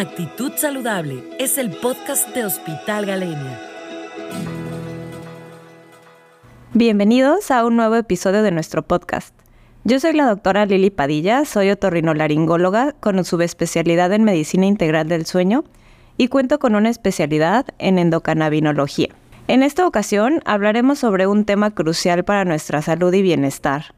Actitud Saludable es el podcast de Hospital Galenia. Bienvenidos a un nuevo episodio de nuestro podcast. Yo soy la doctora Lili Padilla, soy otorrinolaringóloga con subespecialidad en medicina integral del sueño y cuento con una especialidad en endocannabinología. En esta ocasión hablaremos sobre un tema crucial para nuestra salud y bienestar,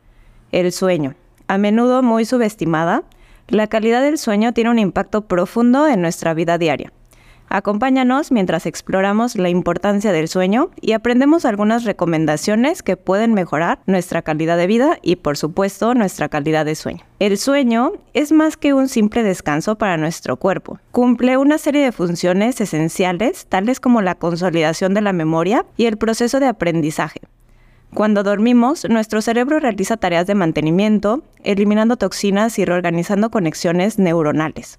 el sueño, a menudo muy subestimada la calidad del sueño tiene un impacto profundo en nuestra vida diaria. Acompáñanos mientras exploramos la importancia del sueño y aprendemos algunas recomendaciones que pueden mejorar nuestra calidad de vida y por supuesto nuestra calidad de sueño. El sueño es más que un simple descanso para nuestro cuerpo. Cumple una serie de funciones esenciales tales como la consolidación de la memoria y el proceso de aprendizaje. Cuando dormimos, nuestro cerebro realiza tareas de mantenimiento, eliminando toxinas y reorganizando conexiones neuronales.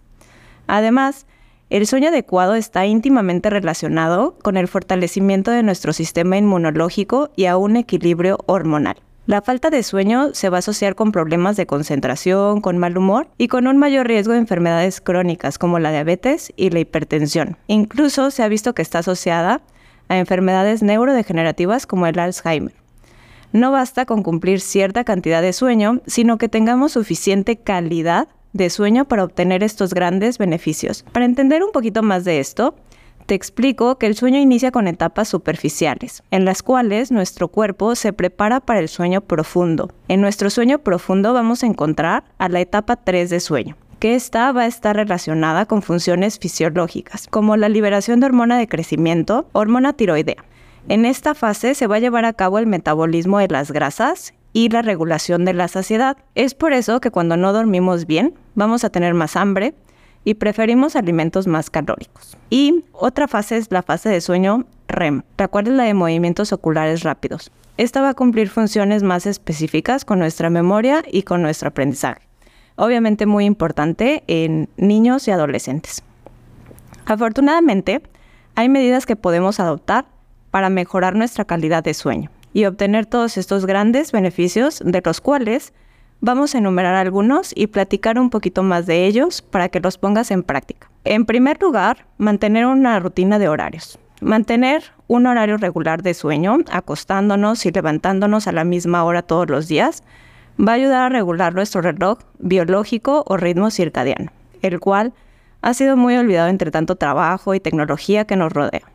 Además, el sueño adecuado está íntimamente relacionado con el fortalecimiento de nuestro sistema inmunológico y a un equilibrio hormonal. La falta de sueño se va a asociar con problemas de concentración, con mal humor y con un mayor riesgo de enfermedades crónicas como la diabetes y la hipertensión. Incluso se ha visto que está asociada a enfermedades neurodegenerativas como el Alzheimer. No basta con cumplir cierta cantidad de sueño, sino que tengamos suficiente calidad de sueño para obtener estos grandes beneficios. Para entender un poquito más de esto, te explico que el sueño inicia con etapas superficiales, en las cuales nuestro cuerpo se prepara para el sueño profundo. En nuestro sueño profundo vamos a encontrar a la etapa 3 de sueño, que esta va a estar relacionada con funciones fisiológicas, como la liberación de hormona de crecimiento, hormona tiroidea. En esta fase se va a llevar a cabo el metabolismo de las grasas y la regulación de la saciedad. Es por eso que cuando no dormimos bien, vamos a tener más hambre y preferimos alimentos más calóricos. Y otra fase es la fase de sueño REM, la la de movimientos oculares rápidos. Esta va a cumplir funciones más específicas con nuestra memoria y con nuestro aprendizaje. Obviamente muy importante en niños y adolescentes. Afortunadamente, hay medidas que podemos adoptar para mejorar nuestra calidad de sueño y obtener todos estos grandes beneficios de los cuales vamos a enumerar algunos y platicar un poquito más de ellos para que los pongas en práctica. En primer lugar, mantener una rutina de horarios. Mantener un horario regular de sueño, acostándonos y levantándonos a la misma hora todos los días, va a ayudar a regular nuestro reloj biológico o ritmo circadiano, el cual ha sido muy olvidado entre tanto trabajo y tecnología que nos rodea.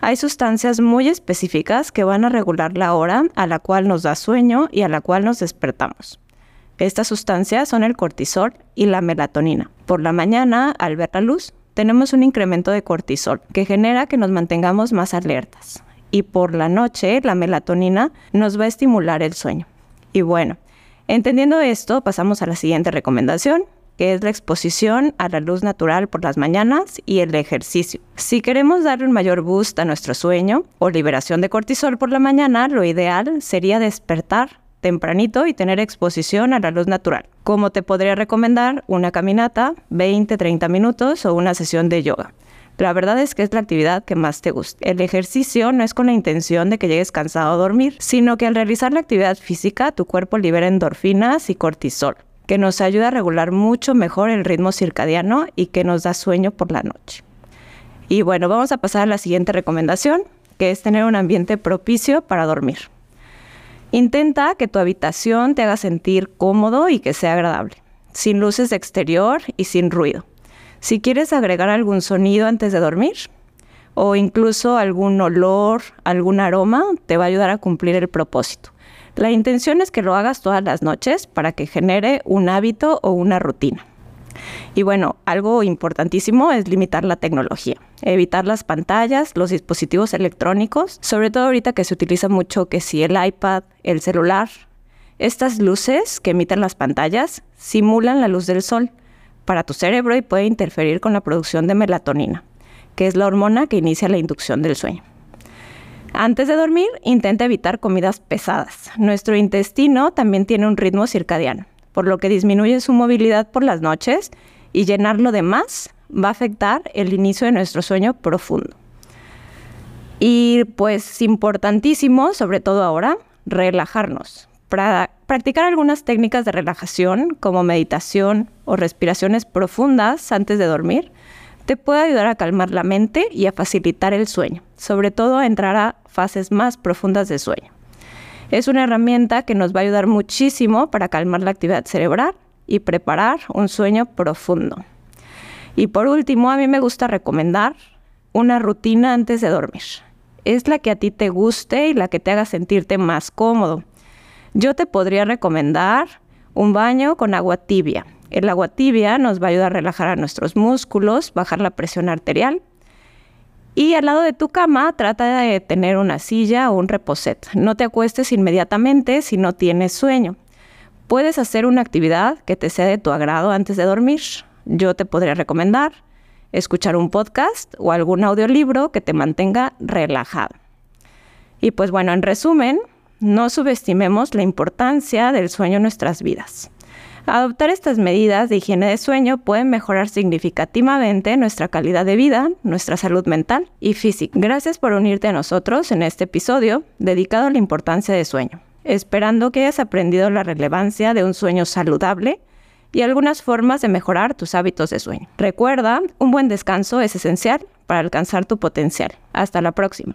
Hay sustancias muy específicas que van a regular la hora a la cual nos da sueño y a la cual nos despertamos. Estas sustancias son el cortisol y la melatonina. Por la mañana, al ver la luz, tenemos un incremento de cortisol que genera que nos mantengamos más alertas. Y por la noche, la melatonina nos va a estimular el sueño. Y bueno, entendiendo esto, pasamos a la siguiente recomendación, que es la exposición a la luz natural por las mañanas y el ejercicio. Si queremos darle un mayor boost a nuestro sueño o liberación de cortisol por la mañana, lo ideal sería despertar tempranito y tener exposición a la luz natural. Como te podría recomendar una caminata, 20-30 minutos o una sesión de yoga. La verdad es que es la actividad que más te gusta. El ejercicio no es con la intención de que llegues cansado a dormir, sino que al realizar la actividad física tu cuerpo libera endorfinas y cortisol que nos ayuda a regular mucho mejor el ritmo circadiano y que nos da sueño por la noche. Y bueno, vamos a pasar a la siguiente recomendación, que es tener un ambiente propicio para dormir. Intenta que tu habitación te haga sentir cómodo y que sea agradable, sin luces de exterior y sin ruido. Si quieres agregar algún sonido antes de dormir o incluso algún olor, algún aroma, te va a ayudar a cumplir el propósito. La intención es que lo hagas todas las noches para que genere un hábito o una rutina. Y bueno, algo importantísimo es limitar la tecnología, evitar las pantallas, los dispositivos electrónicos, sobre todo ahorita que se utiliza mucho que si el iPad, el celular. Estas luces que emiten las pantallas simulan la luz del sol para tu cerebro y puede interferir con la producción de melatonina, que es la hormona que inicia la inducción del sueño. Antes de dormir, intenta evitar comidas pesadas. Nuestro intestino también tiene un ritmo circadiano, por lo que disminuye su movilidad por las noches y llenarlo de más va a afectar el inicio de nuestro sueño profundo. Y pues importantísimo, sobre todo ahora, relajarnos. Para practicar algunas técnicas de relajación como meditación o respiraciones profundas antes de dormir te puede ayudar a calmar la mente y a facilitar el sueño, sobre todo a entrar a fases más profundas de sueño. Es una herramienta que nos va a ayudar muchísimo para calmar la actividad cerebral y preparar un sueño profundo. Y por último, a mí me gusta recomendar una rutina antes de dormir. Es la que a ti te guste y la que te haga sentirte más cómodo. Yo te podría recomendar un baño con agua tibia el agua tibia nos va a ayudar a relajar a nuestros músculos, bajar la presión arterial. Y al lado de tu cama trata de tener una silla o un reposet. No te acuestes inmediatamente si no tienes sueño. Puedes hacer una actividad que te sea de tu agrado antes de dormir. Yo te podría recomendar escuchar un podcast o algún audiolibro que te mantenga relajado. Y pues bueno, en resumen, no subestimemos la importancia del sueño en nuestras vidas. Adoptar estas medidas de higiene de sueño pueden mejorar significativamente nuestra calidad de vida, nuestra salud mental y física. Gracias por unirte a nosotros en este episodio dedicado a la importancia del sueño, esperando que hayas aprendido la relevancia de un sueño saludable y algunas formas de mejorar tus hábitos de sueño. Recuerda, un buen descanso es esencial para alcanzar tu potencial. Hasta la próxima.